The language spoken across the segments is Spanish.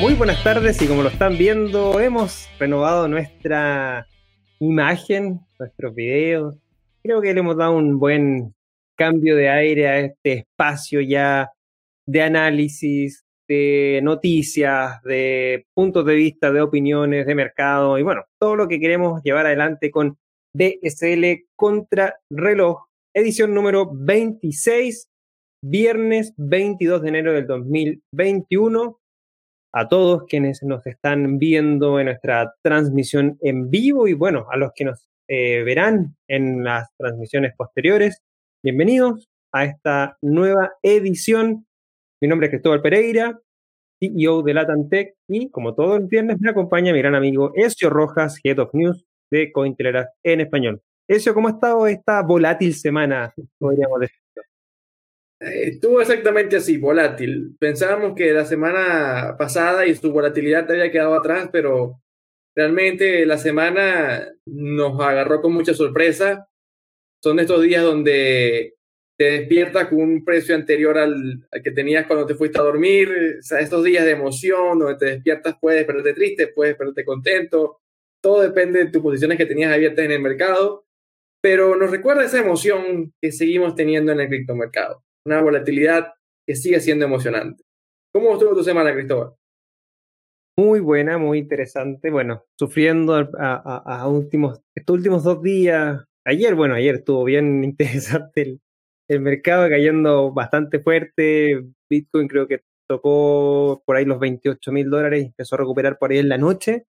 muy buenas tardes y como lo están viendo, hemos renovado nuestra imagen, nuestros videos. Creo que le hemos dado un buen cambio de aire a este espacio ya de análisis, de noticias, de puntos de vista, de opiniones, de mercado y bueno, todo lo que queremos llevar adelante con DSL Contra Reloj, edición número 26 viernes 22 de enero del 2021. A todos quienes nos están viendo en nuestra transmisión en vivo y bueno, a los que nos eh, verán en las transmisiones posteriores, bienvenidos a esta nueva edición. Mi nombre es Cristóbal Pereira, CEO de Latantech y como todos los viernes me acompaña mi gran amigo Ezio Rojas, Head of News de Cointelegraph en español. Ezio, ¿cómo ha estado esta volátil semana? Podríamos decir. Estuvo exactamente así, volátil. Pensábamos que la semana pasada y su volatilidad había quedado atrás, pero realmente la semana nos agarró con mucha sorpresa. Son estos días donde te despiertas con un precio anterior al, que tenías cuando te fuiste a dormir. O sea, estos días de emoción, donde te despiertas, puedes despertarte triste, puedes despertarte contento. Todo depende de tus posiciones que tenías abiertas en el mercado. Pero nos recuerda esa emoción que seguimos teniendo en el criptomercado una volatilidad que sigue siendo emocionante. ¿Cómo estuvo tu semana, Cristóbal? Muy buena, muy interesante. Bueno, sufriendo a, últimos, estos últimos dos días. Ayer, bueno, ayer estuvo bien interesante el, mercado cayendo bastante fuerte. Bitcoin creo que tocó por ahí los 28 mil dólares y empezó a recuperar por ahí en la noche.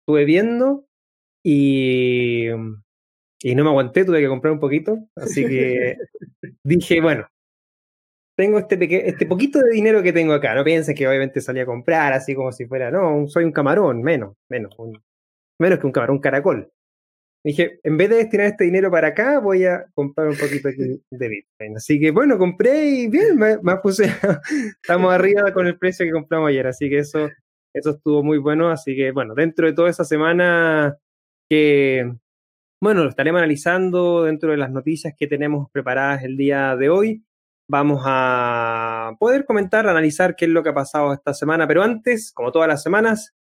Estuve viendo y, y no me aguanté, tuve que comprar un poquito. Así que dije, bueno, tengo este, este poquito de dinero que tengo acá. No pienses que obviamente salí a comprar así como si fuera, no, soy un camarón, menos, menos, menos que un camarón caracol. Dije, en vez de destinar este dinero para acá, voy a comprar un poquito de Bitcoin. Así que bueno, compré y bien, me, puse, estamos arriba con el precio que compramos ayer. Así que eso, eso estuvo muy bueno. Así que bueno, dentro de toda esa semana que, bueno, lo estaremos analizando dentro de las noticias que tenemos preparadas el día de hoy vamos a poder comentar, analizar qué es lo que ha pasado esta semana. Pero antes, como todas las semanas,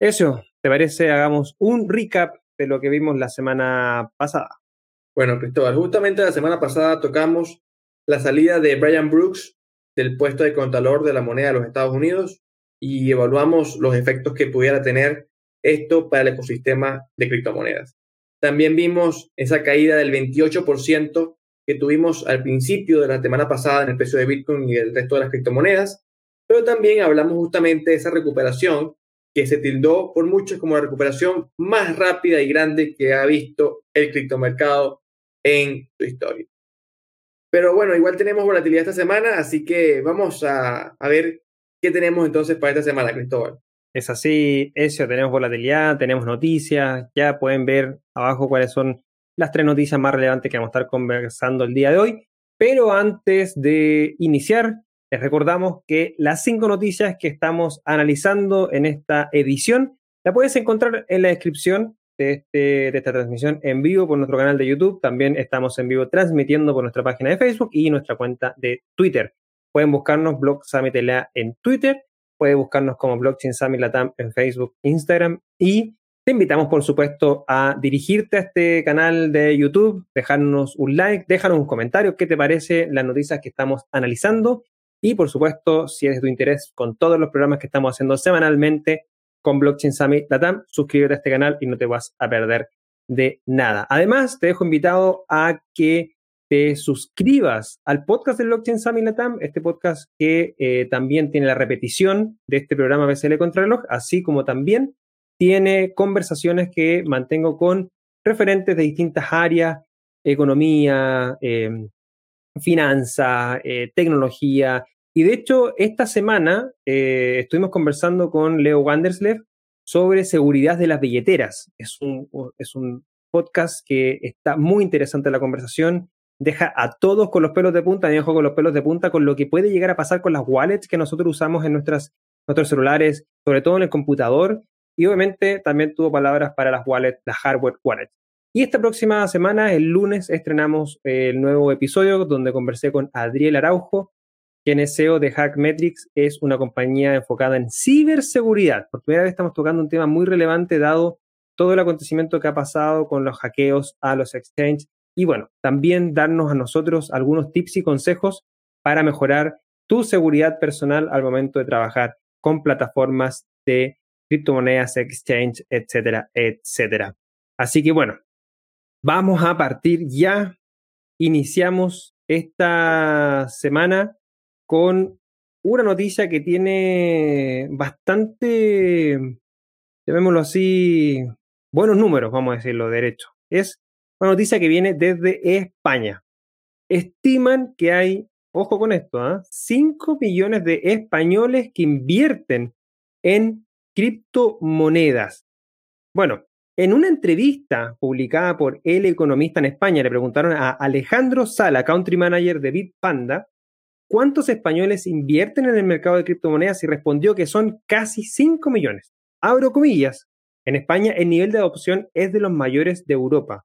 eso, ¿te parece? Hagamos un recap de lo que vimos la semana pasada. Bueno, Cristóbal, justamente la semana pasada tocamos la salida de Brian Brooks del puesto de contador de la moneda de los Estados Unidos y evaluamos los efectos que pudiera tener esto para el ecosistema de criptomonedas. También vimos esa caída del 28% que tuvimos al principio de la semana pasada en el precio de Bitcoin y el resto de las criptomonedas, pero también hablamos justamente de esa recuperación que se tildó por muchos como la recuperación más rápida y grande que ha visto el criptomercado en su historia. Pero bueno, igual tenemos volatilidad esta semana, así que vamos a, a ver qué tenemos entonces para esta semana, Cristóbal. Es así, eso, tenemos volatilidad, tenemos noticias, ya pueden ver abajo cuáles son las tres noticias más relevantes que vamos a estar conversando el día de hoy. Pero antes de iniciar, les recordamos que las cinco noticias que estamos analizando en esta edición la puedes encontrar en la descripción de, este, de esta transmisión en vivo por nuestro canal de YouTube. También estamos en vivo transmitiendo por nuestra página de Facebook y nuestra cuenta de Twitter. Pueden buscarnos Blog Summit en Twitter, pueden buscarnos como Blockchain Summit Latam en Facebook, Instagram y te invitamos, por supuesto, a dirigirte a este canal de YouTube, dejarnos un like, déjanos un comentario, qué te parece las noticias que estamos analizando y, por supuesto, si es de tu interés con todos los programas que estamos haciendo semanalmente con Blockchain Summit Latam, suscríbete a este canal y no te vas a perder de nada. Además, te dejo invitado a que te suscribas al podcast de Blockchain Summit Latam, este podcast que eh, también tiene la repetición de este programa BCL Contrarreloj, así como también tiene conversaciones que mantengo con referentes de distintas áreas, economía, em, finanzas, eh, tecnología. Y de hecho, esta semana eh, estuvimos conversando con Leo Wanderslev sobre seguridad de las billeteras. Es un, es un podcast que está muy interesante la conversación. Deja a todos con los pelos de punta, me dejo con los pelos de punta con lo que puede llegar a pasar con las wallets que nosotros usamos en nuestras, nuestros celulares, sobre todo en el computador, y obviamente también tuvo palabras para las wallets, las hardware wallets. Y esta próxima semana, el lunes, estrenamos el nuevo episodio donde conversé con Adriel Araujo, quien es CEO de Hackmetrics, es una compañía enfocada en ciberseguridad. Por primera vez estamos tocando un tema muy relevante dado todo el acontecimiento que ha pasado con los hackeos a los exchanges y bueno, también darnos a nosotros algunos tips y consejos para mejorar tu seguridad personal al momento de trabajar con plataformas de criptomonedas, exchange, etcétera, etcétera. Así que bueno, vamos a partir ya. Iniciamos esta semana con una noticia que tiene bastante, llamémoslo así, buenos números, vamos a decirlo derecho. Es una noticia que viene desde España. Estiman que hay, ojo con esto, 5 ¿ah? millones de españoles que invierten en criptomonedas. Bueno, en una entrevista publicada por El Economista en España, le preguntaron a Alejandro Sala, country manager de Bitpanda, cuántos españoles invierten en el mercado de criptomonedas y respondió que son casi 5 millones. Abro comillas, en España el nivel de adopción es de los mayores de Europa,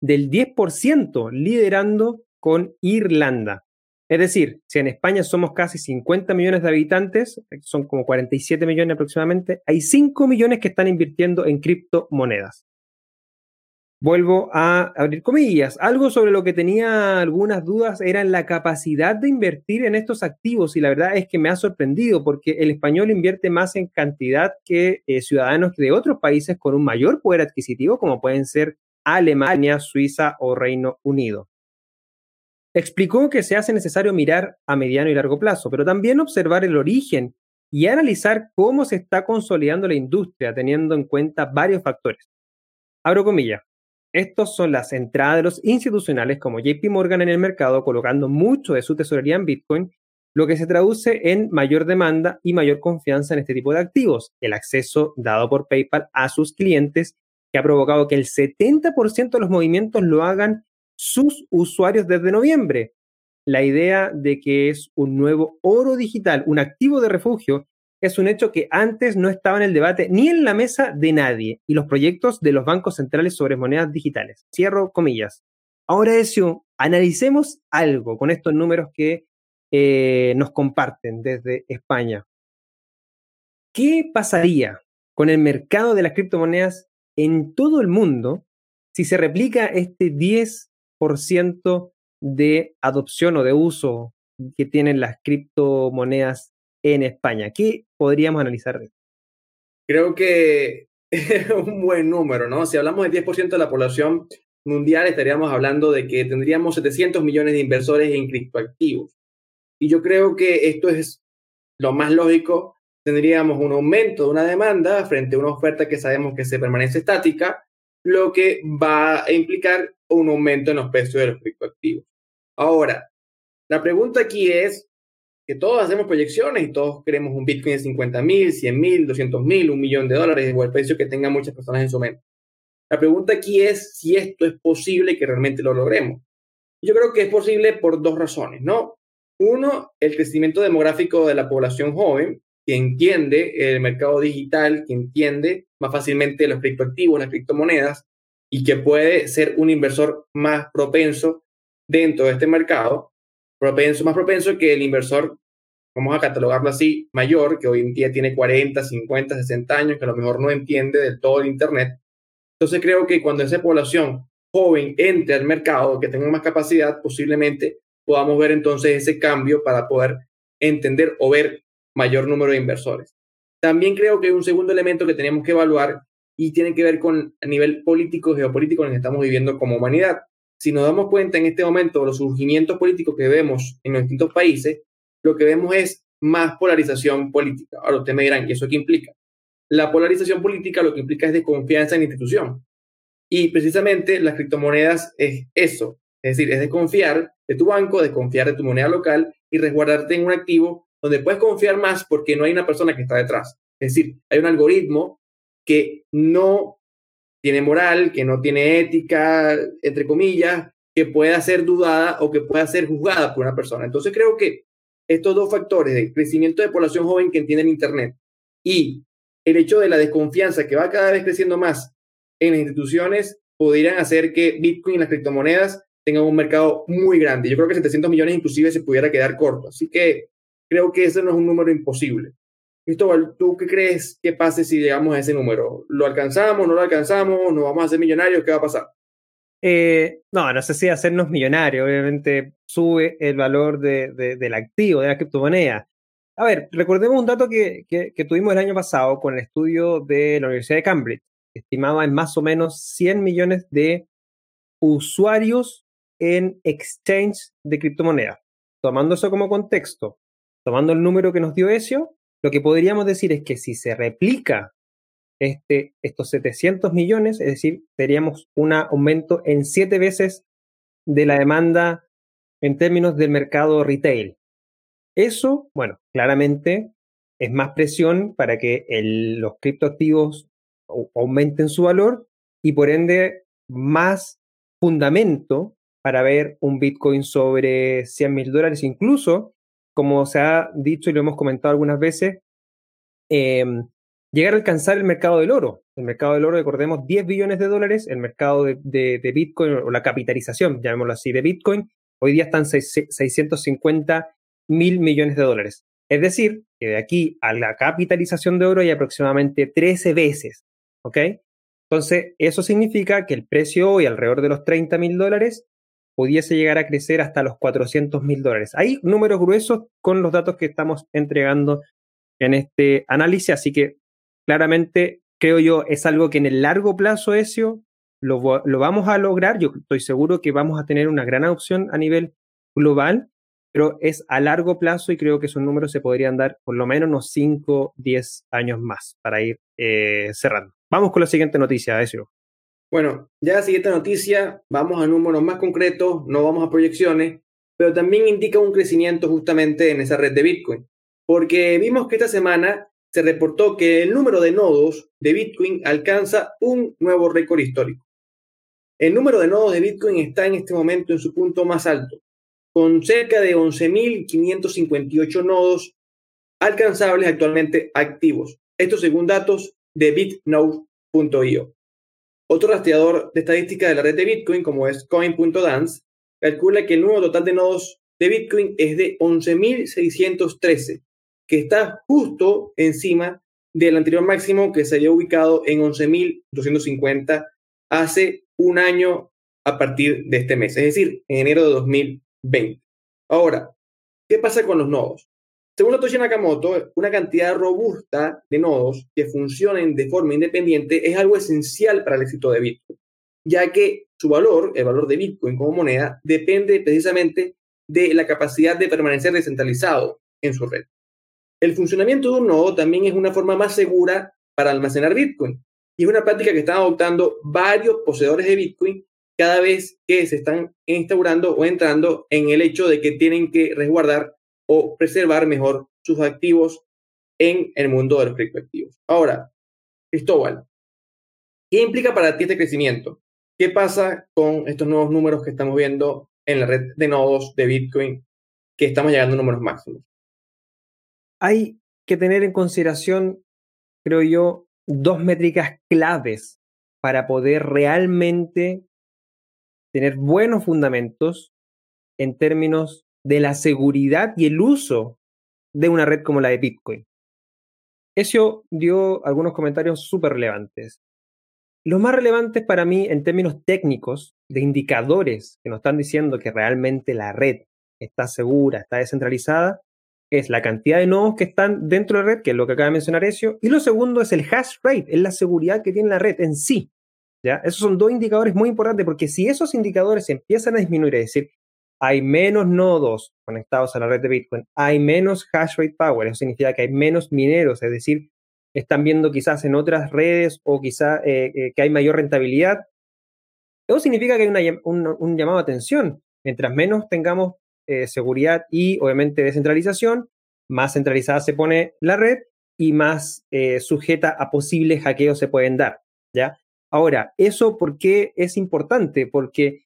del 10%, liderando con Irlanda. Es decir, si en España somos casi 50 millones de habitantes, son como 47 millones aproximadamente, hay 5 millones que están invirtiendo en criptomonedas. Vuelvo a abrir comillas. Algo sobre lo que tenía algunas dudas era la capacidad de invertir en estos activos y la verdad es que me ha sorprendido porque el español invierte más en cantidad que eh, ciudadanos de otros países con un mayor poder adquisitivo como pueden ser Alemania, Suiza o Reino Unido. Explicó que se hace necesario mirar a mediano y largo plazo, pero también observar el origen y analizar cómo se está consolidando la industria teniendo en cuenta varios factores. Abro comillas. Estos son las entradas de los institucionales como JP Morgan en el mercado colocando mucho de su tesorería en Bitcoin, lo que se traduce en mayor demanda y mayor confianza en este tipo de activos, el acceso dado por PayPal a sus clientes, que ha provocado que el 70% de los movimientos lo hagan sus usuarios desde noviembre. La idea de que es un nuevo oro digital, un activo de refugio, es un hecho que antes no estaba en el debate ni en la mesa de nadie y los proyectos de los bancos centrales sobre monedas digitales. Cierro comillas. Ahora, Ezio, analicemos algo con estos números que eh, nos comparten desde España. ¿Qué pasaría con el mercado de las criptomonedas en todo el mundo si se replica este 10 de adopción o de uso que tienen las criptomonedas en España. ¿Qué podríamos analizar Creo que es un buen número, ¿no? Si hablamos del 10% de la población mundial, estaríamos hablando de que tendríamos 700 millones de inversores en criptoactivos. Y yo creo que esto es lo más lógico. Tendríamos un aumento de una demanda frente a una oferta que sabemos que se permanece estática, lo que va a implicar un aumento en los precios de los criptoactivos. Ahora, la pregunta aquí es que todos hacemos proyecciones y todos queremos un Bitcoin de 50 mil, 100 mil, 200 mil, un millón de dólares o el precio que tengan muchas personas en su mente. La pregunta aquí es si esto es posible que realmente lo logremos. Yo creo que es posible por dos razones, ¿no? Uno, el crecimiento demográfico de la población joven, que entiende el mercado digital, que entiende más fácilmente los criptoactivos, las criptomonedas, y que puede ser un inversor más propenso dentro de este mercado, propenso, más propenso que el inversor, vamos a catalogarlo así, mayor, que hoy en día tiene 40, 50, 60 años, que a lo mejor no entiende del todo el Internet. Entonces creo que cuando esa población joven entre al mercado, que tenga más capacidad, posiblemente podamos ver entonces ese cambio para poder entender o ver mayor número de inversores. También creo que un segundo elemento que tenemos que evaluar y tiene que ver con a nivel político, geopolítico en el que estamos viviendo como humanidad. Si nos damos cuenta en este momento de los surgimientos políticos que vemos en los distintos países, lo que vemos es más polarización política. Ahora ustedes me dirán, ¿y eso qué implica? La polarización política lo que implica es desconfianza en la institución. Y precisamente las criptomonedas es eso. Es decir, es desconfiar de tu banco, desconfiar de tu moneda local y resguardarte en un activo donde puedes confiar más porque no hay una persona que está detrás. Es decir, hay un algoritmo que no tiene moral, que no tiene ética, entre comillas, que pueda ser dudada o que pueda ser juzgada por una persona. Entonces creo que estos dos factores de crecimiento de población joven que entiende el Internet y el hecho de la desconfianza que va cada vez creciendo más en las instituciones podrían hacer que Bitcoin y las criptomonedas tengan un mercado muy grande. Yo creo que 700 millones inclusive se pudiera quedar corto. Así que creo que ese no es un número imposible. Cristóbal, ¿tú qué crees que pase si llegamos a ese número? ¿Lo alcanzamos? ¿No lo alcanzamos? ¿Nos vamos a hacer millonarios? ¿Qué va a pasar? Eh, no, no sé si hacernos millonarios. Obviamente sube el valor de, del activo, de la criptomoneda. A ver, recordemos un dato que, que, tuvimos el año pasado con el estudio de la Universidad de Cambridge. Estimaba en más o menos 100 millones de usuarios en exchange de criptomonedas. Tomando eso como contexto, tomando el número que nos dio Ezio, lo que podríamos decir es que si se replica este, estos 700 millones, es decir, teníamos un aumento en siete veces de la demanda en términos del mercado retail. Eso, bueno, claramente es más presión para que los criptoactivos aumenten su valor y por ende más fundamento para ver un Bitcoin sobre 100 mil dólares. Incluso, como se ha dicho y lo hemos comentado algunas veces, em, llegar a alcanzar el mercado del oro. El mercado del oro, recordemos, 10 billones de dólares, el mercado de, Bitcoin o la capitalización, llamémoslo así, de Bitcoin, hoy día están 650 mil millones de dólares. Es decir, que de aquí a la capitalización de oro hay aproximadamente 13 veces. ¿Ok? Entonces, eso significa que el precio hoy, alrededor de los 30 mil dólares, pudiese llegar a crecer hasta los 400 mil dólares. Hay números gruesos con los datos que estamos entregando en este análisis, así que claramente creo yo es algo que en el largo plazo, Ezio, lo, lo vamos a lograr. Yo estoy seguro que vamos a tener una gran opción a nivel global, pero es a largo plazo y creo que esos números se podrían dar por lo menos unos 5, 10 años más para ir eh, cerrando. Vamos con la siguiente noticia, Ezio. Bueno, ya la siguiente noticia, vamos a números más concretos, no vamos a proyecciones, pero también indica un crecimiento justamente en esa red de Bitcoin, porque vimos que esta semana se reportó que el número de nodos de Bitcoin alcanza un nuevo récord histórico. El número de nodos de Bitcoin está en este momento en su punto más alto, con cerca de 11.558 nodos alcanzables actualmente activos. Esto según datos de bitnode.io. Otro rastreador de estadística de la red de Bitcoin, como es coin.dance, calcula que el número total de nodos de Bitcoin es de 11.613, que está justo encima del anterior máximo que se había ubicado en 11.250 hace un año a partir de este mes, es decir, en enero de 2020. Ahora, ¿qué pasa con los nodos? Según Satoshi Nakamoto, una cantidad robusta de nodos que funcionen de forma independiente es algo esencial para el éxito de Bitcoin, ya que su valor, el valor de Bitcoin como moneda, depende precisamente de la capacidad de permanecer descentralizado en su red. El funcionamiento de un nodo también es una forma más segura para almacenar Bitcoin y es una práctica que están adoptando varios poseedores de Bitcoin cada vez que se están instaurando o entrando en el hecho de que tienen que resguardar o preservar mejor sus activos en el mundo de los criptoactivos. Ahora, Cristóbal, ¿qué implica para ti este crecimiento? ¿Qué pasa con estos nuevos números que estamos viendo en la red de nodos de Bitcoin que estamos llegando a números máximos? Hay que tener en consideración, creo yo, dos métricas claves para poder realmente tener buenos fundamentos en términos de la seguridad y el uso de una red como la de Bitcoin. Eso dio algunos comentarios súper relevantes. Los más relevantes para mí en términos técnicos, de indicadores que nos están diciendo que realmente la red está segura, está descentralizada, es la cantidad de nodos que están dentro de la red, que es lo que acaba de mencionar Ezio, y lo segundo es el hash rate, es la seguridad que tiene la red en sí. ¿ya? Esos son dos indicadores muy importantes porque si esos indicadores empiezan a disminuir, es decir, hay menos nodos conectados a la red de Bitcoin, hay menos hash rate power, eso significa que hay menos mineros, es decir, están viendo quizás en otras redes o quizás eh, eh, que hay mayor rentabilidad. Eso significa que hay un, llamado a atención. Mientras menos tengamos eh, seguridad y obviamente descentralización, más centralizada se pone la red y más sujeta a posibles hackeos se pueden dar. ¿ya? Ahora, ¿eso por qué es importante? Porque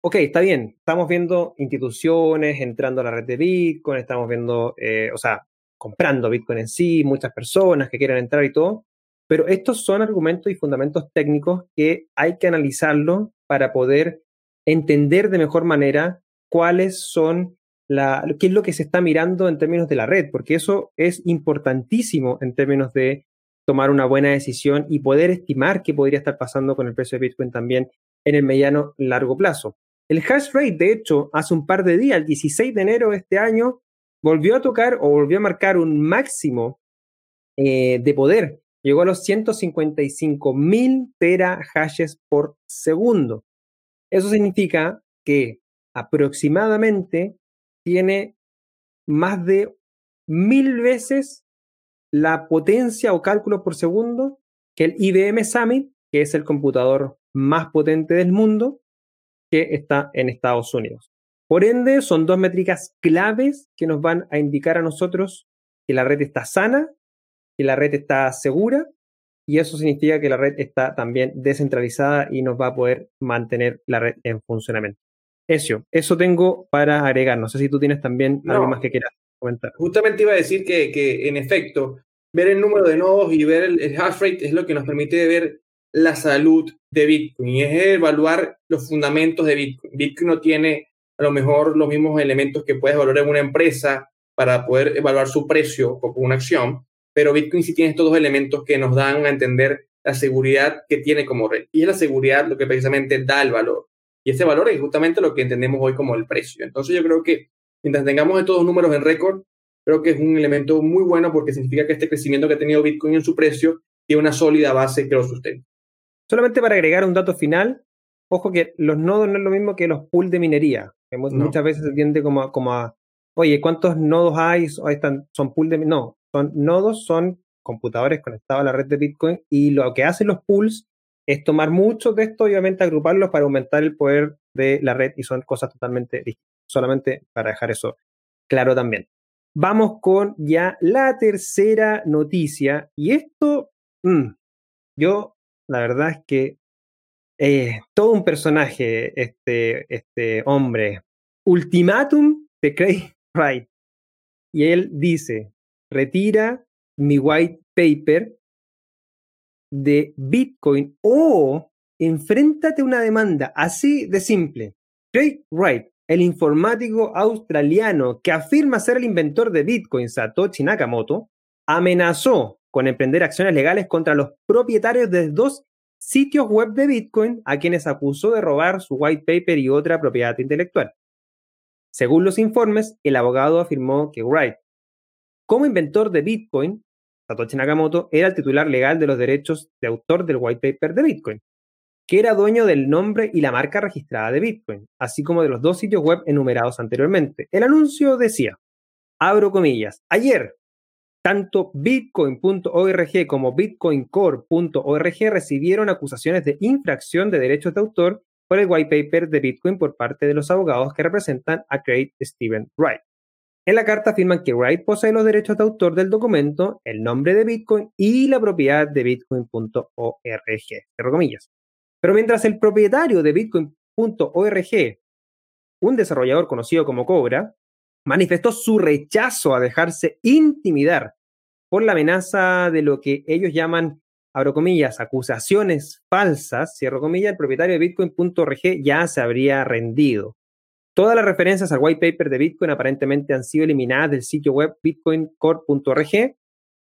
ok, está bien, estamos viendo instituciones entrando a la red de Bitcoin, estamos viendo, eh, o sea, comprando Bitcoin en sí, muchas personas que quieren entrar y todo, pero estos son argumentos y fundamentos técnicos que hay que analizarlo para poder entender de mejor manera cuáles son la, qué es lo que se está mirando en términos de la red, porque eso es importantísimo en términos de tomar una buena decisión y poder estimar qué podría estar pasando con el precio de Bitcoin también en el mediano largo plazo. El hash rate, de hecho, hace un par de días, el 16 de enero de este año, volvió a tocar o volvió a marcar un máximo eh, de poder. Llegó a los 155 mil terahashes por segundo. Eso significa que aproximadamente tiene más de mil veces la potencia o cálculo por segundo que el IBM Summit, que es el computador más potente del mundo, que está en Estados Unidos. Por ende, son dos métricas claves que nos van a indicar a nosotros que la red está sana, que la red está segura, y eso significa que la red está también descentralizada y nos va a poder mantener la red en funcionamiento. Eso, eso tengo para agregar. No sé si tú tienes también algo más que quieras comentar. Justamente iba a decir que, que, en efecto, ver el número de nodos y ver el, el hash rate es lo que nos permite ver la salud de Bitcoin y es evaluar los fundamentos de Bitcoin. Bitcoin no tiene a lo mejor los mismos elementos que puedes valorar en una empresa para poder evaluar su precio con una acción, pero Bitcoin sí tiene estos dos elementos que nos dan a entender la seguridad que tiene como red. Y es la seguridad lo que precisamente da el valor. Y ese valor es justamente lo que entendemos hoy como el precio. Entonces yo creo que mientras tengamos estos dos números en récord, creo que es un elemento muy bueno porque significa que este crecimiento que ha tenido Bitcoin en su precio tiene una sólida base que lo sustenta. Solamente para agregar un dato final, ojo que los nodos no es lo mismo que los pools de minería. Muchas veces se tiende como a, como a, oye, ¿cuántos nodos hay? Están, son pools de No, son nodos, son computadores conectados a la red de Bitcoin y lo que hacen los pools es tomar muchos de estos y obviamente agruparlos para aumentar el poder de la red y son cosas totalmente distintas. Solamente para dejar eso claro también. Vamos con ya la tercera noticia y esto, mm, yo la verdad es que eh, todo un personaje, este, este hombre. Ultimátum de Craig Wright. Y él dice, retira mi white paper de Bitcoin o enfréntate a una demanda así de simple. Craig Wright, el informático australiano que afirma ser el inventor de Bitcoin, Satoshi Nakamoto, amenazó con emprender acciones legales contra los propietarios de dos sitios web de Bitcoin a quienes acusó de robar su white paper y otra propiedad intelectual. Según los informes, el abogado afirmó que Wright, como inventor de Bitcoin, Satoshi Nakamoto era el titular legal de los derechos de autor del white paper de Bitcoin, que era dueño del nombre y la marca registrada de Bitcoin, así como de los dos sitios web enumerados anteriormente. El anuncio decía, abro comillas, ayer, tanto bitcoin.org como bitcoincore.org recibieron acusaciones de infracción de derechos de autor por el white paper de Bitcoin por parte de los abogados que representan a Craig Steven Wright. En la carta afirman que Wright posee los derechos de autor del documento, el nombre de Bitcoin y la propiedad de bitcoin.org. Pero mientras el propietario de bitcoin.org, un desarrollador conocido como Cobra, manifestó su rechazo a dejarse intimidar por la amenaza de lo que ellos llaman, abro comillas, acusaciones falsas, cierro comillas, el propietario de Bitcoin.org ya se habría rendido. Todas las referencias al white paper de Bitcoin aparentemente han sido eliminadas del sitio web bitcoincore.org.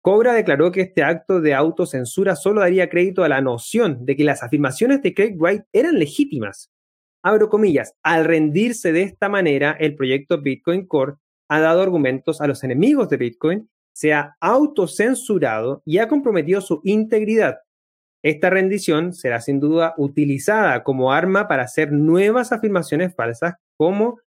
Cobra declaró que este acto de autocensura solo daría crédito a la noción de que las afirmaciones de Craig Wright eran legítimas. Abro comillas, al rendirse de esta manera, el proyecto Bitcoin Core ha dado argumentos a los enemigos de Bitcoin se ha autocensurado y ha comprometido su integridad. Esta rendición será sin duda utilizada como arma para hacer nuevas afirmaciones falsas como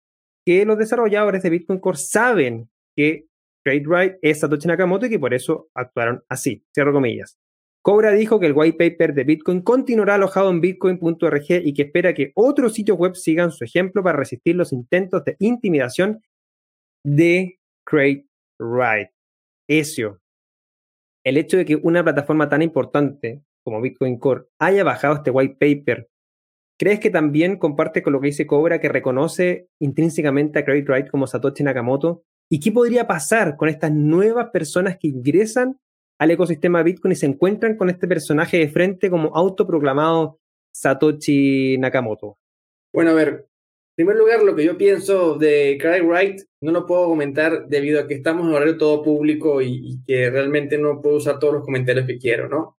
que los desarrolladores de Bitcoin Core saben que TradeWrite es Satoshi Nakamoto y que por eso actuaron así. Cierro comillas. Cobra dijo que el white paper de Bitcoin continuará alojado en bitcoin.org y que espera que otros sitios web sigan su ejemplo para resistir los intentos de intimidación de Wright. Ezio, el hecho de que una plataforma tan importante como Bitcoin Core haya bajado este white paper, ¿crees que también comparte con lo que dice Cobra que reconoce intrínsecamente a Credit Wright como Satoshi Nakamoto? ¿Y qué podría pasar con estas nuevas personas que ingresan al ecosistema Bitcoin y se encuentran con este personaje de frente como autoproclamado Satoshi Nakamoto? Bueno, a ver, primer lugar, lo que yo pienso de Craig Wright no lo puedo comentar debido a que estamos en horario todo público y, y, que realmente no puedo usar todos los comentarios que quiero, ¿no?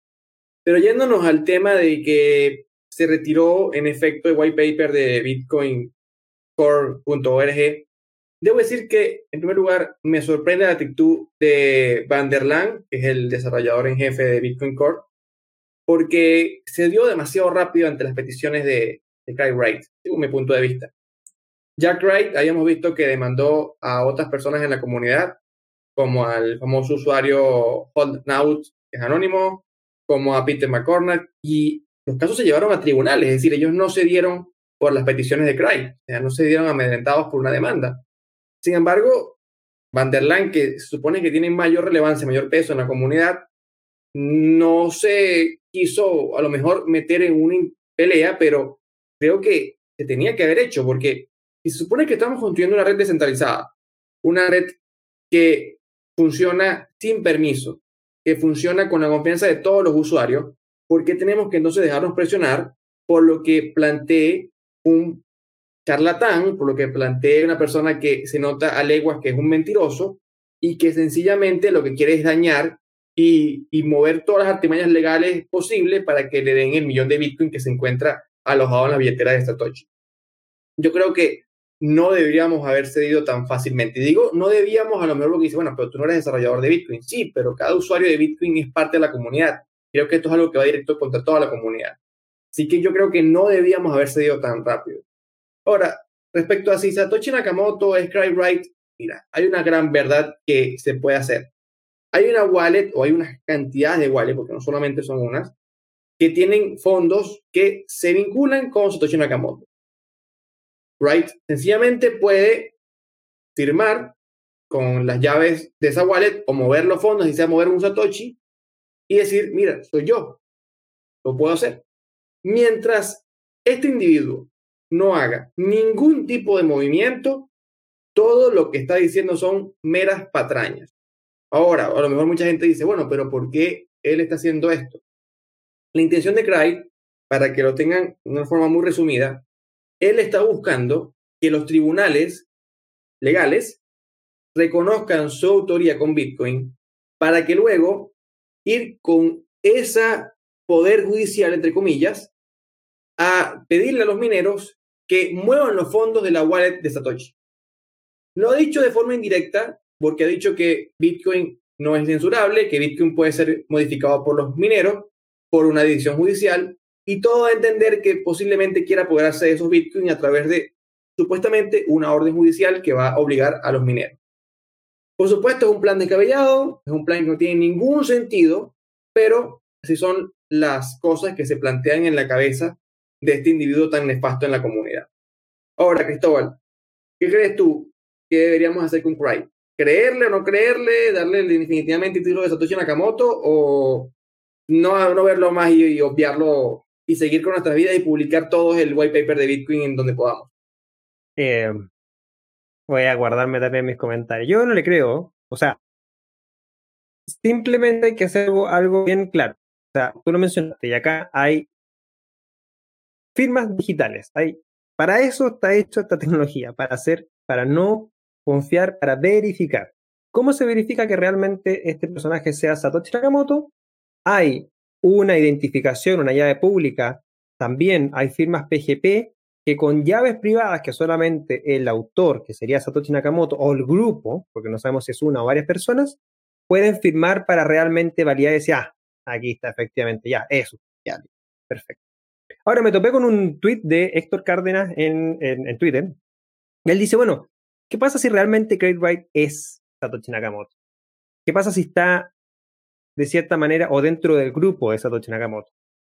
Pero yéndonos al tema de que se retiró en efecto el white paper de Bitcoin Core.org, debo decir que, en primer lugar, me sorprende la actitud de Van der Laan, que es el desarrollador en jefe de Bitcoin Core, porque se dio demasiado rápido ante las peticiones de, de Craig Wright, según mi punto de vista. Jack Wright, habíamos visto que demandó a otras personas en la comunidad, como al famoso usuario Holdnout, que es anónimo, como a Peter McCormack, y los casos se llevaron a tribunales, es decir, ellos no se dieron por las peticiones de Craig, o sea, no se dieron amedrentados por una demanda. Sin embargo, Van der Laan, que se supone que tiene mayor relevancia, mayor peso en la comunidad, no se quiso a lo mejor meter en una pelea, pero creo que se tenía que haber hecho, porque si se supone que estamos construyendo una red descentralizada, una red que funciona sin permiso, que funciona con la confianza de todos los usuarios, ¿por qué tenemos que entonces dejarnos presionar por lo que plantee un charlatán, por lo que plantee una persona que se nota a leguas que es un mentiroso y que sencillamente lo que quiere es dañar y, y mover todas las artimañas legales posibles para que le den el millón de Bitcoin que se encuentra alojado en la billetera de Satoshi. Yo creo que no deberíamos haber cedido tan fácilmente. Digo, no debíamos a lo mejor lo que dice, bueno, pero tú no eres desarrollador de Bitcoin. Sí, pero cada usuario de Bitcoin es parte de la comunidad. Creo que esto es algo que va directo contra toda la comunidad. Así que yo creo que no debíamos haber cedido tan rápido. Ahora, respecto a si Satoshi Nakamoto es Wright, mira, hay una gran verdad que se puede hacer. Hay una wallet o hay unas cantidades de wallet, porque no solamente son unas, que tienen fondos que se vinculan con Satoshi Nakamoto. Wright sencillamente puede firmar con las llaves de esa wallet o mover los fondos y sea mover un Satoshi y decir, mira, soy yo, lo puedo hacer. Mientras este individuo no haga ningún tipo de movimiento, todo lo que está diciendo son meras patrañas. Ahora, a lo mejor mucha gente dice, bueno, pero ¿por qué él está haciendo esto? La intención de Craig, para que lo tengan de una forma muy resumida, él está buscando que los tribunales legales reconozcan su autoría con Bitcoin para que luego ir con ese poder judicial, entre comillas, a pedirle a los mineros que muevan los fondos de la wallet de Satoshi. Lo ha dicho de forma indirecta porque ha dicho que Bitcoin no es censurable, que Bitcoin puede ser modificado por los mineros por una decisión judicial y todo a entender que posiblemente quiera apoderarse de esos bitcoins a través de supuestamente una orden judicial que va a obligar a los mineros. Por supuesto, es un plan descabellado, es un plan que no tiene ningún sentido, pero así son las cosas que se plantean en la cabeza de este individuo tan nefasto en la comunidad. Ahora, Cristóbal, ¿qué crees tú que deberíamos hacer con Cry? ¿Creerle o no creerle? ¿Darle definitivamente el título de Satoshi Nakamoto? ¿O no, no verlo más y obviarlo y seguir con nuestras vidas y publicar todos el white paper de Bitcoin en donde podamos. Eh, voy a guardarme también mis comentarios. Yo no le creo. O sea, simplemente hay que hacer algo, bien claro. O sea, tú lo mencionaste y acá hay firmas digitales. Hay, para eso está hecha esta tecnología, para hacer, para no confiar, para verificar. ¿Cómo se verifica que realmente este personaje sea Satoshi Nakamoto? Hay una identificación, una llave pública. También hay firmas PGP que con llaves privadas que solamente el autor, que sería Satoshi Nakamoto, o el grupo, porque no sabemos si es una o varias personas, pueden firmar para realmente validar y decir, ah, aquí está efectivamente, ya, eso, ya, perfecto. Ahora me topé con un tweet de Héctor Cárdenas en, en, Twitter. Él dice, bueno, ¿qué pasa si realmente Craig Wright es Satoshi Nakamoto? ¿Qué pasa si está de cierta manera, o dentro del grupo de Satoshi Nakamoto.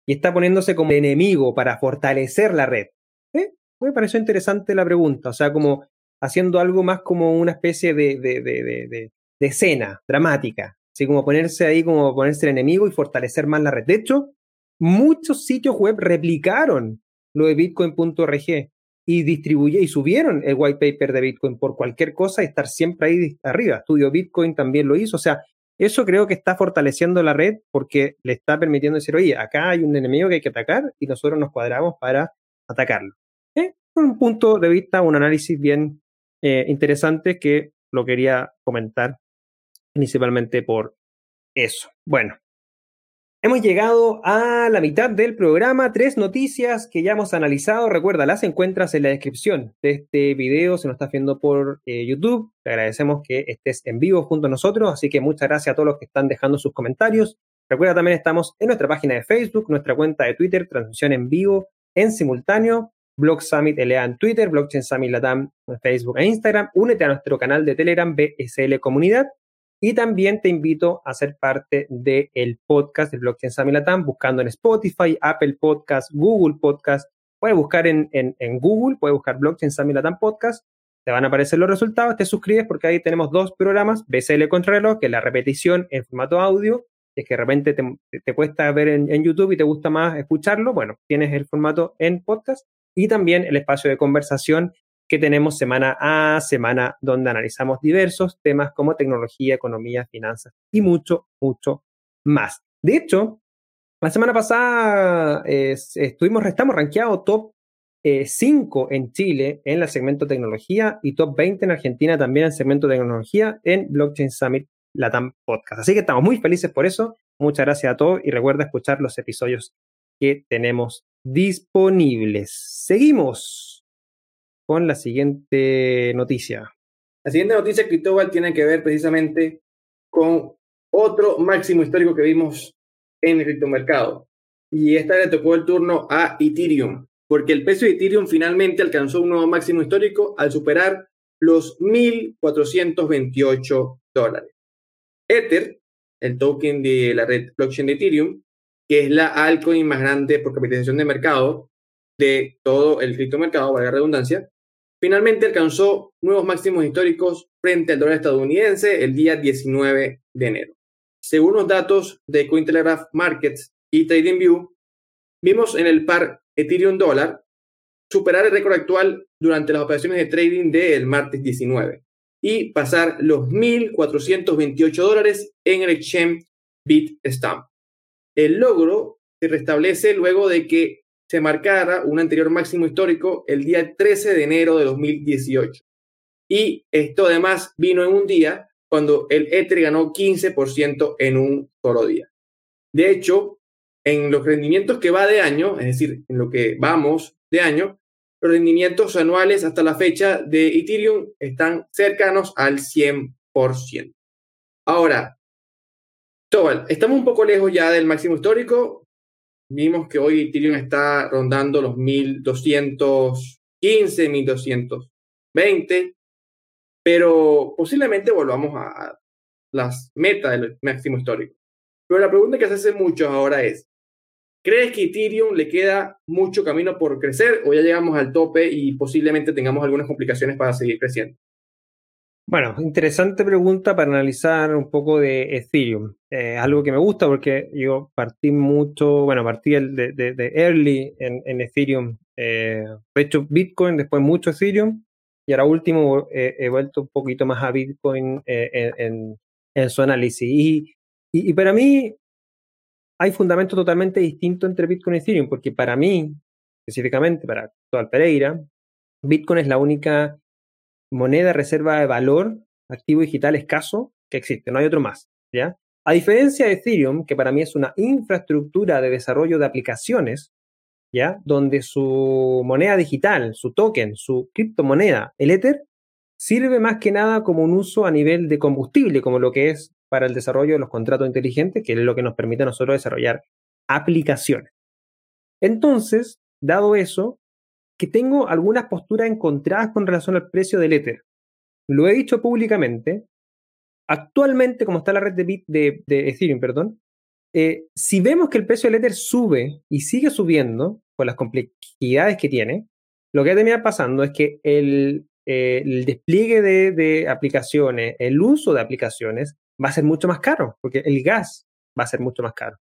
Y está poniéndose como enemigo para fortalecer la red. ¿Eh? Me pareció interesante la pregunta, o sea, como haciendo algo más como una especie de, de, de, de, escena dramática, así como ponerse ahí, como ponerse el enemigo y fortalecer más la red. De hecho, muchos sitios web replicaron lo de bitcoin.org y distribuye y subieron el white paper de Bitcoin por cualquier cosa y estar siempre ahí arriba. Estudio Bitcoin también lo hizo, o sea, eso creo que está fortaleciendo la red porque le está permitiendo decir, oye, acá hay un enemigo que hay que atacar y nosotros nos cuadramos para atacarlo. ¿Eh? un punto de vista, un análisis bien eh, interesante que lo quería comentar principalmente por eso. Bueno, hemos llegado a la mitad del programa. Tres noticias que ya hemos analizado. Recuerda, las encuentras en la descripción de este video. Si nos estás viendo por eh, YouTube, te agradecemos que estés en vivo junto a nosotros. Así que muchas gracias a todos los que están dejando sus comentarios. Recuerda también estamos en nuestra página de Facebook, nuestra cuenta de Twitter, transmisión en vivo, en simultáneo. Blog Summit LA en Twitter, Blockchain Summit Latam en Facebook e Instagram. Únete a nuestro canal de Telegram BSL Comunidad y también te invito a ser parte del podcast de Blockchain Summit Latam buscando en Spotify, Apple Podcast, Google Podcast. Puedes buscar en, en, Google, puedes buscar Blockchain Summit Latam Podcast. Te van a aparecer los resultados, te suscribes porque ahí tenemos dos programas, BSL Contrarreloj, que es la repetición en formato audio, es que de repente te, cuesta ver en, en, YouTube y te gusta más escucharlo, bueno, tienes el formato en podcast y también el espacio de conversación que tenemos semana a semana, donde analizamos diversos temas como tecnología, economía, finanzas y mucho, mucho más. De hecho, la semana pasada estuvimos, estamos rankeados top 5 eh, en Chile en el segmento tecnología y top 20 en Argentina también en el segmento tecnología en Blockchain Summit Latam Podcast. Así que estamos muy felices por eso. Muchas gracias a todos y recuerda escuchar los episodios que tenemos disponibles. Seguimos con la siguiente noticia. La siguiente noticia, Cristóbal, tiene que ver precisamente con otro máximo histórico que vimos en el criptomercado. Y esta le tocó el turno a Ethereum, porque el precio de Ethereum finalmente alcanzó un nuevo máximo histórico al superar los 1.428 dólares. Ether, el token de la red blockchain de Ethereum, que es la altcoin más grande por capitalización de mercado de todo el criptomercado, valga la redundancia, finalmente alcanzó nuevos máximos históricos frente al dólar estadounidense el día 19 de enero. Según los datos de Cointelegraph Markets y TradingView, vimos en el par Ethereum dólar superar el récord actual durante las operaciones de trading del martes 19 y pasar los 1.428 dólares en el exchange Bitstamp. El logro se restablece luego de que se marcara un anterior máximo histórico el día 13 de enero de 2018. Y esto además vino en un día cuando el Ether ganó 15% en un solo día. De hecho, en los rendimientos que va de año, es decir, en lo que vamos de año, los rendimientos anuales hasta la fecha de Ethereum están cercanos al 100%. Ahora, Tobal, estamos un poco lejos ya del máximo histórico. Vimos que hoy Ethereum está rondando los 1215, 1220, pero posiblemente volvamos a las metas del máximo histórico. Pero la pregunta que se hace mucho ahora es, ¿crees que Ethereum le queda mucho camino por crecer o ya llegamos al tope y posiblemente tengamos algunas complicaciones para seguir creciendo? Bueno, interesante pregunta para analizar un poco de Ethereum. Eh, algo que me gusta porque yo partí mucho, bueno, partí de, de, early en, Ethereum. Eh, he hecho Bitcoin, después mucho Ethereum y ahora último he vuelto un poquito más a Bitcoin eh, en, su análisis. Y, y, para mí hay fundamentos totalmente distintos entre Bitcoin y Ethereum porque para mí, específicamente para Actual Pereira, Bitcoin es la única moneda reserva de valor, activo digital escaso que existe, no hay otro más, ¿ya? A diferencia de Ethereum, que para mí es una infraestructura de desarrollo de aplicaciones, ¿ya? Donde su moneda digital, su token, su criptomoneda, el Ether, sirve más que nada como un uso a nivel de combustible, como lo que es para el desarrollo de los contratos inteligentes, que es lo que nos permite a nosotros desarrollar aplicaciones. Entonces, dado eso, que tengo algunas posturas encontradas con relación al precio del Ether. Lo he dicho públicamente. Actualmente, como está la red de, de, de Ethereum, perdón, eh, si vemos que el precio del Ether sube y sigue subiendo con las complejidades que tiene, lo que va a terminar pasando es que el, eh, despliegue de, de, aplicaciones, el uso de aplicaciones va a ser mucho más caro, porque el gas va a ser mucho más caro.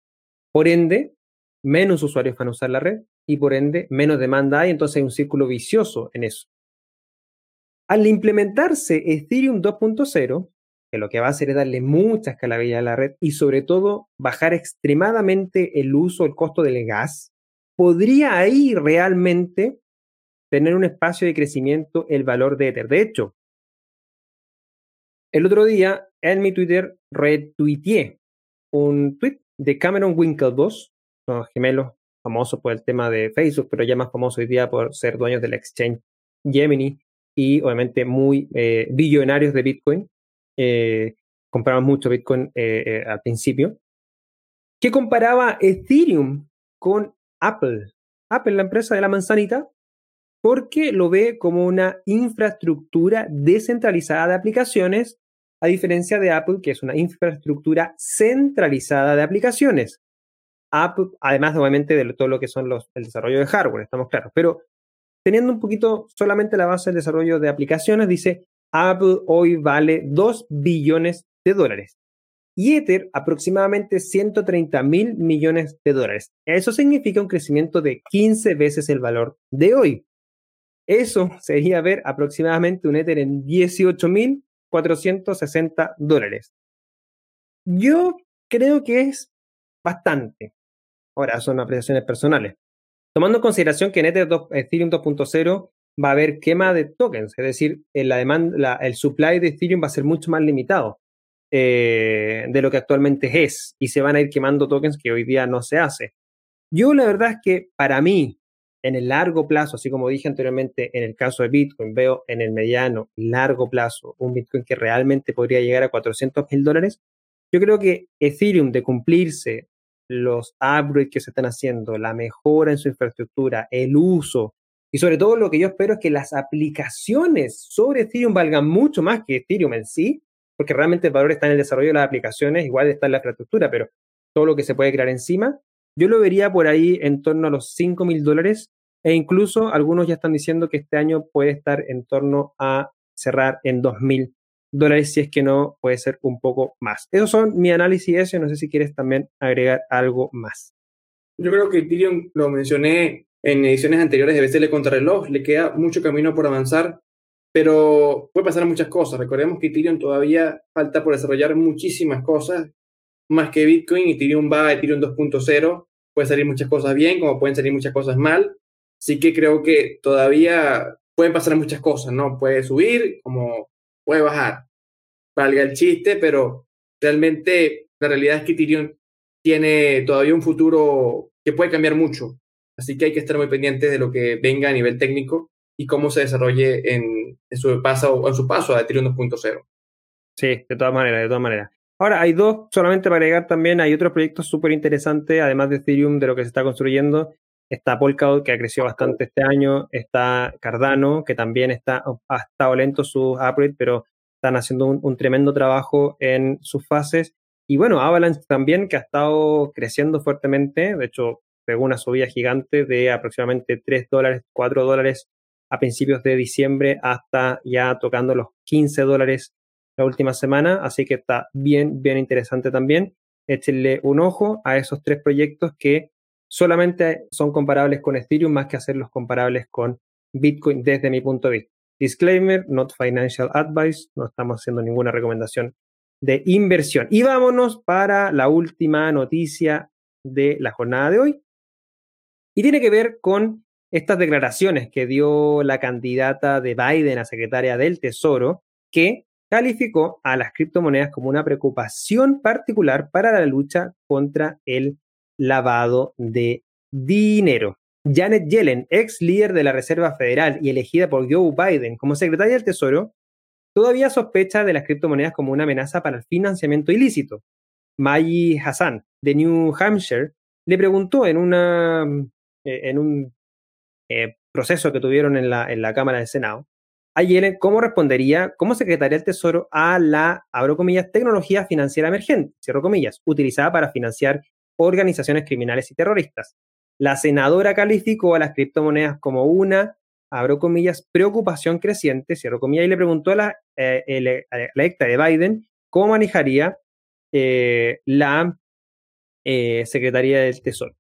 Por ende, menos usuarios van a usar la red y por ende menos demanda hay, entonces hay un círculo vicioso en eso. Al implementarse Ethereum 2.0, que lo que va a hacer es darle mucha escalabilidad a la red y sobre todo bajar extremadamente el uso, el costo del gas, podría ahí realmente tener un espacio de crecimiento el valor de Ether. De hecho, el otro día en mi Twitter retuiteé un tweet de Cameron Winklevoss, los gemelos famosos por el tema de Facebook, pero ya más famoso hoy día por ser dueños del exchange Gemini y obviamente muy eh, billonarios de Bitcoin. Eh, compraban mucho Bitcoin eh, al principio. Que comparaba Ethereum con Apple. Apple, la empresa de la manzanita, porque lo ve como una infraestructura descentralizada de aplicaciones, a diferencia de Apple, que es una infraestructura centralizada de aplicaciones. Apple, además obviamente de todo lo que son los, el desarrollo de hardware, estamos claros, pero teniendo un poquito solamente la base del desarrollo de aplicaciones, dice Apple hoy vale 2 billones de dólares y Ether aproximadamente 130 mil millones de dólares. Eso significa un crecimiento de 15 veces el valor de hoy. Eso sería ver aproximadamente un Ether en 18 mil 460 dólares. Yo creo que es bastante. Ahora, son apreciaciones personales. Tomando en consideración que en 2, Ethereum 2.0 va a haber quema de tokens, es decir, la demanda, el supply de Ethereum va a ser mucho más limitado eh, de lo que actualmente es y se van a ir quemando tokens que hoy día no se hace. Yo la verdad es que para mí, en el largo plazo, así como dije anteriormente, en el caso de Bitcoin, veo en el mediano, largo plazo, un Bitcoin que realmente podría llegar a 400 mil dólares. Yo creo que Ethereum, de cumplirse los upgrades que se están haciendo, la mejora en su infraestructura, el uso. Y sobre todo lo que yo espero es que las aplicaciones sobre Ethereum valgan mucho más que Ethereum en sí, porque realmente el valor está en el desarrollo de las aplicaciones, igual está en la infraestructura, pero todo lo que se puede crear encima, yo lo vería por ahí en torno a los 5 mil dólares e incluso algunos ya están diciendo que este año puede estar en torno a cerrar en 2 mil dólares, si es que no, puede ser un poco más. Esos son mi análisis eso, no sé si quieres también agregar algo más. Yo creo que Ethereum, lo mencioné en ediciones anteriores de BCL Contrarreloj, le queda mucho camino por avanzar, pero puede pasar muchas cosas. Recordemos que Ethereum todavía falta por desarrollar muchísimas cosas, más que Bitcoin. Ethereum va a Ethereum 2.0, puede salir muchas cosas bien, como pueden salir muchas cosas mal. Así que creo que todavía pueden pasar muchas cosas, ¿no? Puede subir, como puede bajar. Valga el chiste, pero realmente la realidad es que Ethereum tiene todavía un futuro que puede cambiar mucho. Así que hay que estar muy pendientes de lo que venga a nivel técnico y cómo se desarrolle en, su, paso, en su paso a Ethereum 2.0. Sí, de todas maneras, de todas maneras. Ahora, hay dos, solamente para agregar también, hay otros proyectos súper interesantes, además de Ethereum, de lo que se está construyendo. Está Polkadot, que ha crecido bastante este año. Está Cardano, que también está, ha estado lento su upgrade, pero están haciendo un, tremendo trabajo en sus fases. Y bueno, Avalanche también, que ha estado creciendo fuertemente. De hecho, pegó una subida gigante de aproximadamente 3 dólares, 4 dólares a principios de diciembre hasta ya tocando los 15 dólares la última semana. Así que está bien, bien interesante también. Échenle un ojo a esos tres proyectos que solamente son comparables con Ethereum más que hacerlos comparables con Bitcoin desde mi punto de vista. Disclaimer, not financial advice, no estamos haciendo ninguna recomendación de inversión. Y vámonos para la última noticia de la jornada de hoy. Y tiene que ver con estas declaraciones que dio la candidata de Biden a secretaria del Tesoro, que calificó a las criptomonedas como una preocupación particular para la lucha contra el lavado de dinero. Janet Yellen, ex líder de la Reserva Federal y elegida por Joe Biden como secretaria del Tesoro, todavía sospecha de las criptomonedas como una amenaza para el financiamiento ilícito. Maggie Hassan, de New Hampshire, le preguntó en, eh, en un eh, proceso que tuvieron en la, en la Cámara del Senado a Yellen cómo respondería como secretaria del Tesoro a la, abro tecnología financiera emergente, cierro comillas, utilizada para financiar organizaciones criminales y terroristas. La senadora calificó a las criptomonedas como una, abro preocupación creciente, cierro comillas, y le preguntó a la, eh, electa de Biden cómo manejaría eh, la eh, Secretaría del Tesoro.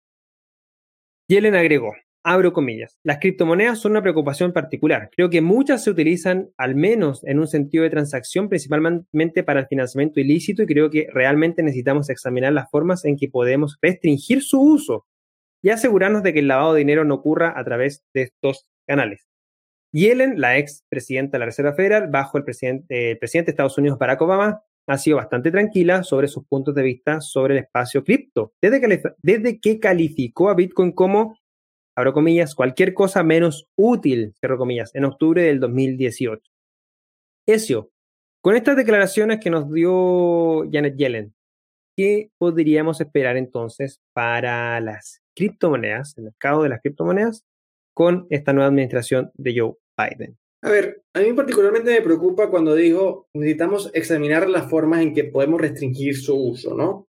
Yellen agregó, abro comillas, las criptomonedas son una preocupación particular. Creo que muchas se utilizan al menos en un sentido de transacción, principalmente para el financiamiento ilícito, y creo que realmente necesitamos examinar las formas en que podemos restringir su uso y asegurarnos de que el lavado de dinero no ocurra a través de estos canales. Yellen, la ex presidenta de la Reserva Federal, bajo el presidente, el presidente de Estados Unidos, Barack Obama, ha sido bastante tranquila sobre sus puntos de vista sobre el espacio cripto, desde que calificó a Bitcoin como, abro comillas, cualquier cosa menos útil, cierro comillas, en octubre del 2018. Ezio, con estas declaraciones que nos dio Janet Yellen, ¿qué podríamos esperar entonces para las criptomonedas, el mercado de las criptomonedas, con esta nueva administración de Joe Biden? A ver, a mí particularmente me preocupa cuando digo necesitamos examinar las formas en que podemos restringir su uso, ¿no?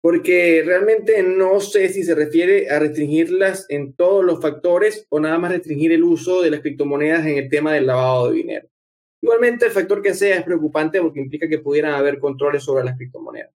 Porque realmente no sé si se refiere a restringirlas en todos los factores o nada más restringir el uso de las criptomonedas en el tema del lavado de dinero. Igualmente, el factor que sea es preocupante porque implica que pudieran haber controles sobre las criptomonedas.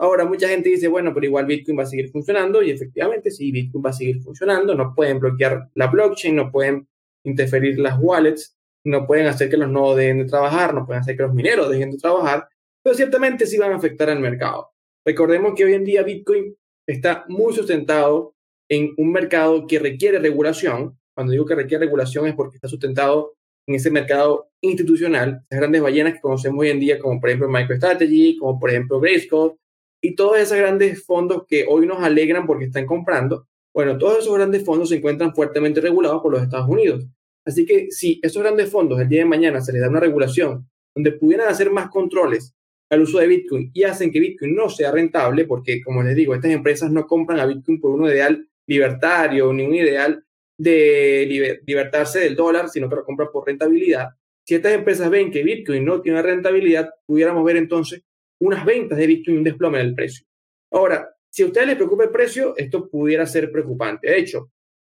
Ahora, mucha gente dice, bueno, pero igual Bitcoin va a seguir funcionando y efectivamente, sí, Bitcoin va a seguir funcionando, no pueden bloquear la blockchain, no pueden interferir las wallets, no pueden hacer que los nodos dejen de trabajar, no pueden hacer que los mineros dejen de trabajar, pero ciertamente sí van a afectar al mercado. Recordemos que hoy en día Bitcoin está muy sustentado en un mercado que requiere regulación. Cuando digo que requiere regulación es porque está sustentado en ese mercado institucional, las grandes ballenas que conocemos hoy en día, como por ejemplo MicroStrategy, como por ejemplo Grayscale, y todos esos grandes fondos que hoy nos alegran porque están comprando, bueno, todos esos grandes fondos se encuentran fuertemente regulados por los Estados Unidos. Así que si esos grandes fondos el día de mañana se les da una regulación donde pudieran hacer más controles al uso de Bitcoin y hacen que Bitcoin no sea rentable, porque como les digo, estas empresas no compran a Bitcoin por un ideal libertario ni un ideal de libertarse del dólar, sino que lo compran por rentabilidad. Si estas empresas ven que Bitcoin no tiene rentabilidad, pudiéramos ver entonces unas ventas de Bitcoin un desplome del precio. Ahora, si a ustedes les preocupa el precio, esto pudiera ser preocupante. De hecho,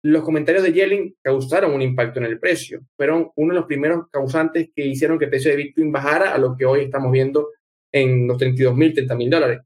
los comentarios de Yellen causaron un impacto en el precio. Fueron uno de los primeros causantes que hicieron que el precio de Bitcoin bajara a lo que hoy estamos viendo en los 32 mil, 30 mil dólares.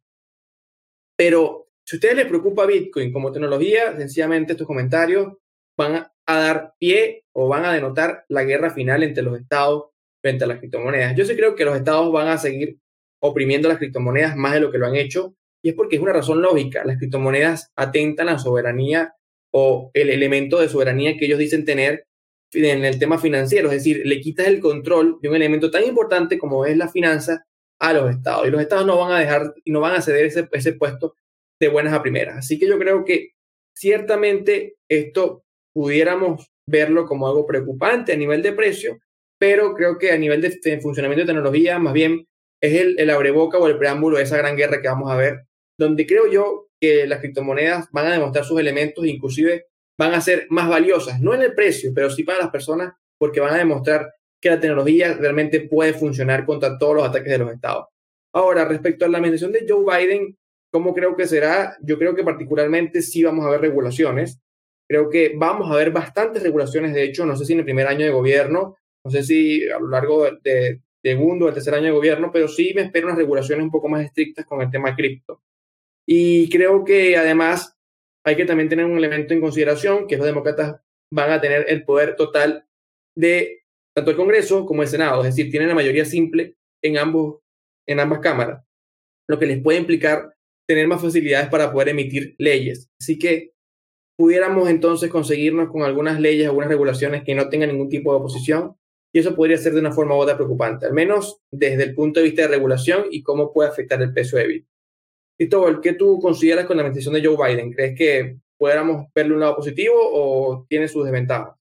Pero si a ustedes les preocupa Bitcoin como tecnología, sencillamente estos comentarios van a dar pie o van a denotar la guerra final entre los estados frente a las criptomonedas. Yo sí creo que los estados van a seguir oprimiendo las criptomonedas más de lo que lo han hecho y es porque es una razón lógica. Las criptomonedas atentan a la soberanía o el elemento de soberanía que ellos dicen tener en el tema financiero, es decir, le quitas el control de un elemento tan importante como es la finanza a los estados y los estados no van a dejar y no van a ceder ese, ese puesto de buenas a primeras. Así que yo creo que ciertamente esto pudiéramos verlo como algo preocupante a nivel de precio, pero creo que a nivel de, funcionamiento de tecnología, más bien es el, el abreboca o el preámbulo de esa gran guerra que vamos a ver, donde creo yo que las criptomonedas van a demostrar sus elementos, inclusive van a ser más valiosas, no en el precio, pero sí para las personas, porque van a demostrar que la tecnología realmente puede funcionar contra todos los ataques de los estados. Ahora, respecto a la administración de Joe Biden, ¿cómo creo que será? Yo creo que particularmente sí vamos a ver regulaciones. Creo que vamos a ver bastantes regulaciones, de hecho, no sé si en el primer año de gobierno, no sé si a lo largo de, segundo o tercer año de gobierno, pero sí me espero unas regulaciones un poco más estrictas con el tema cripto. Y creo que además hay que también tener un elemento en consideración, que los demócratas van a tener el poder total de tanto el Congreso como el Senado, es decir, tienen la mayoría simple en, ambos, en ambas cámaras, lo que les puede implicar tener más facilidades para poder emitir leyes. Así que pudiéramos entonces conseguirnos con algunas leyes, algunas regulaciones que no tengan ningún tipo de oposición, y eso podría ser de una forma u otra preocupante, al menos desde el punto de vista de regulación y cómo puede afectar el precio de Bitcoin. Cristóbal, ¿qué tú consideras con la administración de Joe Biden? ¿Crees que pudiéramos verle un lado positivo o tiene sus desventajas?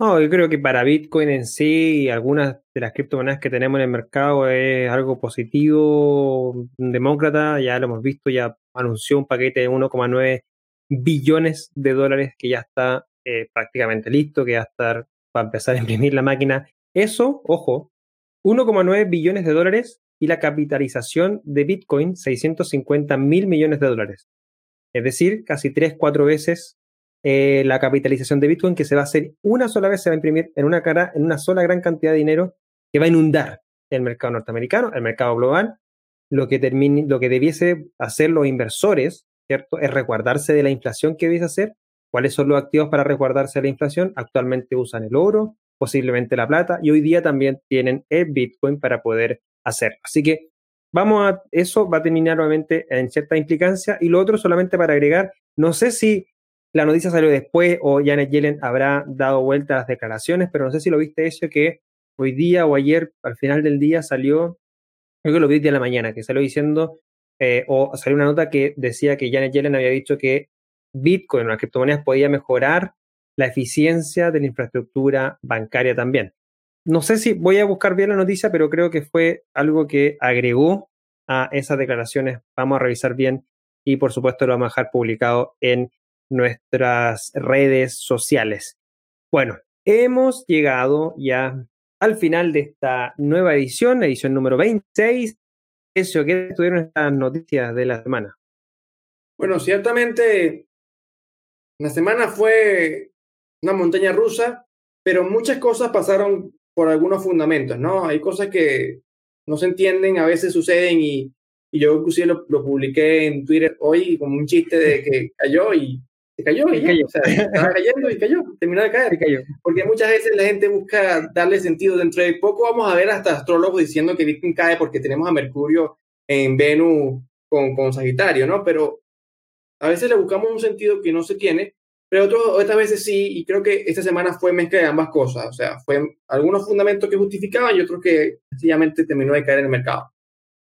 No, yo creo que para Bitcoin en sí y algunas de las criptomonedas que tenemos en el mercado es algo positivo. Demócrata, ya lo hemos visto, ya anunció un paquete de 1,9 billones de dólares que ya está eh, prácticamente listo, que ya está para empezar a imprimir la máquina. Eso, ojo, 1,9 billones de dólares y la capitalización de Bitcoin 650 mil millones de dólares. Es decir, casi 3, 4 veces eh, la capitalización de Bitcoin que se va a hacer una sola vez, se va a imprimir en una, cara, en una sola gran cantidad de dinero que va a inundar el mercado norteamericano, el mercado global. Lo que, termine, lo que debiese hacer los inversores, ¿cierto? Es resguardarse de la inflación que debiese hacer. ¿Cuáles son los activos para resguardarse de la inflación? Actualmente usan el oro, posiblemente la plata, y hoy día también tienen el Bitcoin para poder hacerlo. Así que vamos a, eso va a terminar nuevamente en cierta implicancia. Y lo otro solamente para agregar, no sé si la noticia salió después o Janet Yellen habrá dado vuelta a las declaraciones, pero no sé si lo viste eso que hoy día o ayer, al final del día, salió, creo que lo vi el día de la mañana, que salió diciendo, eh, o salió una nota que decía que Janet Yellen había dicho que Bitcoin o las criptomonedas podía mejorar la eficiencia de la infraestructura bancaria también. No sé si voy a buscar bien la noticia, pero creo que fue algo que agregó a esas declaraciones. Vamos a revisar bien y por supuesto lo vamos a dejar publicado en nuestras redes sociales. Bueno, hemos llegado ya al final de esta nueva edición, edición número 26. Eso, ¿qué estuvieron estas noticias de la semana? Bueno, ciertamente la semana fue una montaña rusa, pero muchas cosas pasaron por algunos fundamentos, ¿no? Hay cosas que no se entienden, a veces suceden y, yo inclusive lo, lo, publiqué en Twitter hoy como un chiste de que cayó y se cayó y, cayó. O sea, estaba cayendo y cayó, terminó de caer. cayó. Porque muchas veces la gente busca darle sentido. Dentro de poco vamos a ver hasta astrólogos diciendo que Bitcoin cae porque tenemos a Mercurio en Venus con, con Sagitario, ¿no? Pero a veces le buscamos un sentido que no se tiene, pero otros, otras veces sí, y creo que esta semana fue mezcla de ambas cosas. O sea, fue algunos fundamentos que justificaban y otros que sencillamente terminó de caer en el mercado.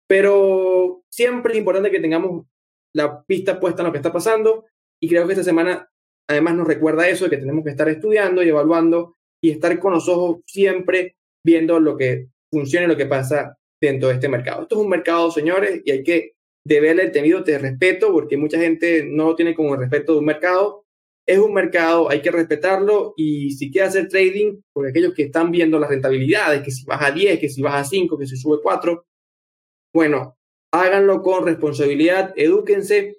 Pero siempre es importante que tengamos la pista puesta en lo que está pasando y creo que esta semana además nos recuerda eso, que tenemos que estar estudiando y evaluando y estar con los ojos siempre viendo lo que funciona y lo que pasa dentro de este mercado. Esto es un mercado, señores, y hay que deberle el temido de respeto, porque mucha gente no lo tiene como el respeto de un mercado. Es un mercado, hay que respetarlo y si quiere hacer trading, por aquellos que están viendo las rentabilidades, que si baja 10, que si baja 5, que si sube 4, bueno, háganlo con responsabilidad, edúquense,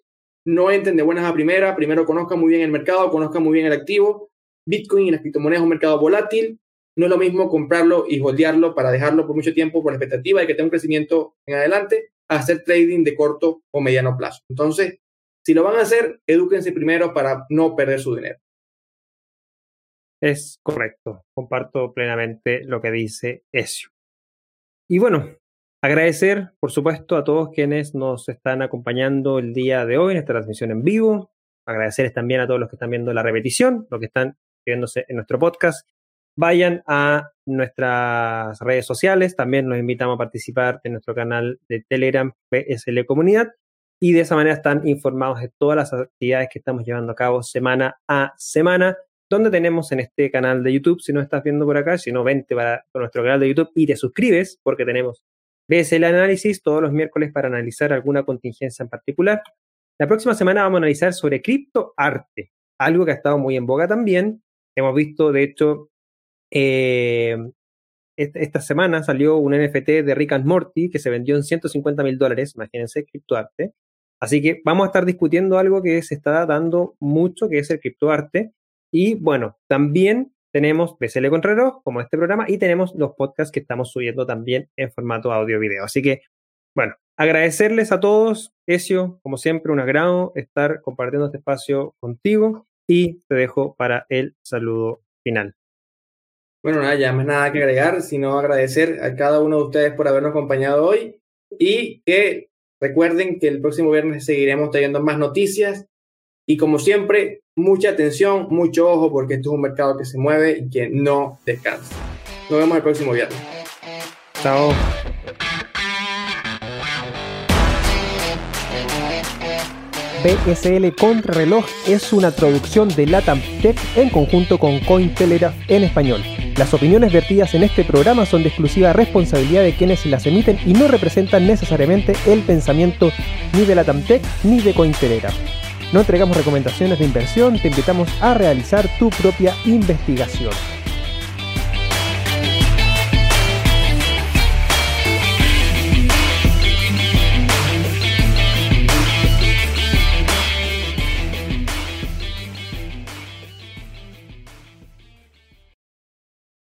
no entren de buenas a primera, primero conozcan muy bien el mercado, conozcan muy bien el activo. Bitcoin y las criptomonedas es un mercado volátil, no es lo mismo comprarlo y holdearlo para dejarlo por mucho tiempo por la expectativa de que tenga un crecimiento en adelante, hacer trading de corto o mediano plazo. Entonces, si lo van a hacer, edúquense primero para no perder su dinero. Es correcto, comparto plenamente lo que dice Ezio. Y bueno, Agradecer, por supuesto, a todos quienes nos están acompañando el día de hoy en esta transmisión en vivo. Agradecerles también a todos los que están viendo la repetición, los que están viéndose en nuestro podcast. Vayan a nuestras redes sociales, también los invitamos a participar en nuestro canal de Telegram PSL Comunidad y de esa manera están informados de todas las actividades que estamos llevando a cabo semana a semana, donde tenemos en este canal de YouTube, si no estás viendo por acá, si no, vente para nuestro canal de YouTube y te suscribes porque tenemos Ves el análisis todos los miércoles para analizar alguna contingencia en particular. La próxima semana vamos a analizar sobre criptoarte, algo que ha estado muy en boga también. Hemos visto, de hecho, eh, esta semana salió un NFT de Rick and Morty que se vendió en 150 mil dólares, imagínense, criptoarte. Así que vamos a estar discutiendo algo que se está dando mucho, que es el criptoarte. Y bueno, también tenemos BCL con reloj, como este programa, y tenemos los podcasts que estamos subiendo también en formato audio-video. Así que, bueno, agradecerles a todos, Ezio, como siempre, un agrado estar compartiendo este espacio contigo y te dejo para el saludo final. Bueno, nada, ya más nada que agregar, sino agradecer a cada uno de ustedes por habernos acompañado hoy y que recuerden que el próximo viernes seguiremos trayendo más noticias y como siempre, mucha atención, mucho ojo, porque esto es un mercado que se mueve y que no descansa. Nos vemos el próximo viernes. Chao. BSL Contrarreloj es una traducción de Latam Tech en conjunto con Cointelegraph en español. Las opiniones vertidas en este programa son de exclusiva responsabilidad de quienes las emiten y no representan necesariamente el pensamiento ni de Latam Tech ni de Cointelegraph. No entregamos recomendaciones de inversión, te invitamos a realizar tu propia investigación.